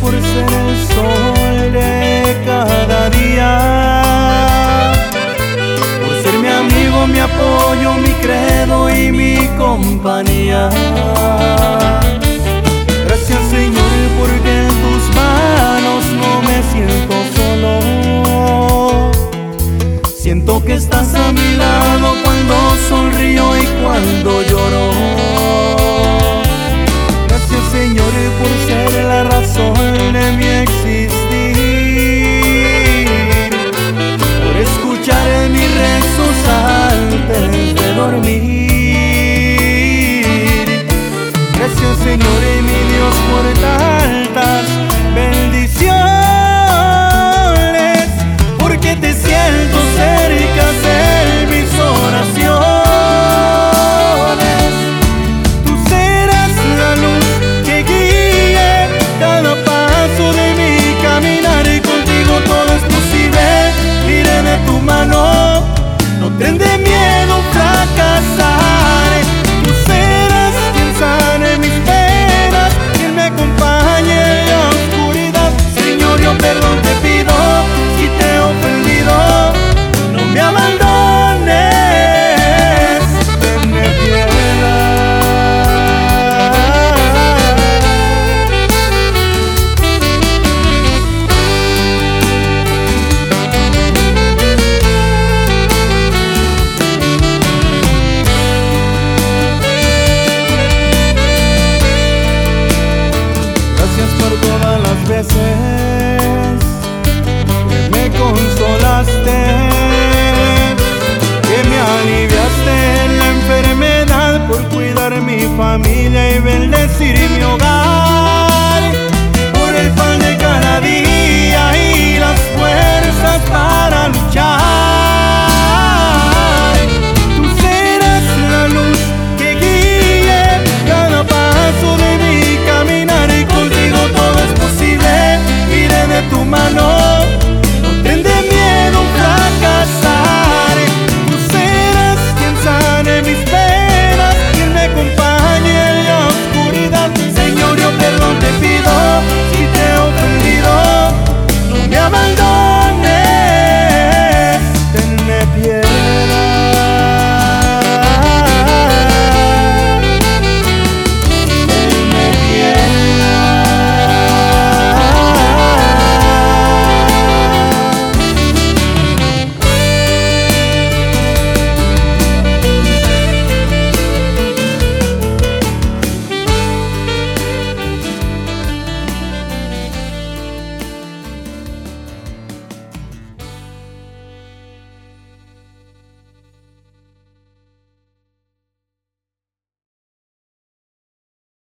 Por ser el sol de cada día. Por ser mi amigo, mi apoyo, mi credo y mi compañía. Gracias Señor porque en tus manos no me siento solo. Siento que estás a mi lado cuando sonrío y cuando lloro. que me consolaste, que me aliviaste en la enfermedad por cuidar mi familia y bendecir mi hogar, por el pan de cada día.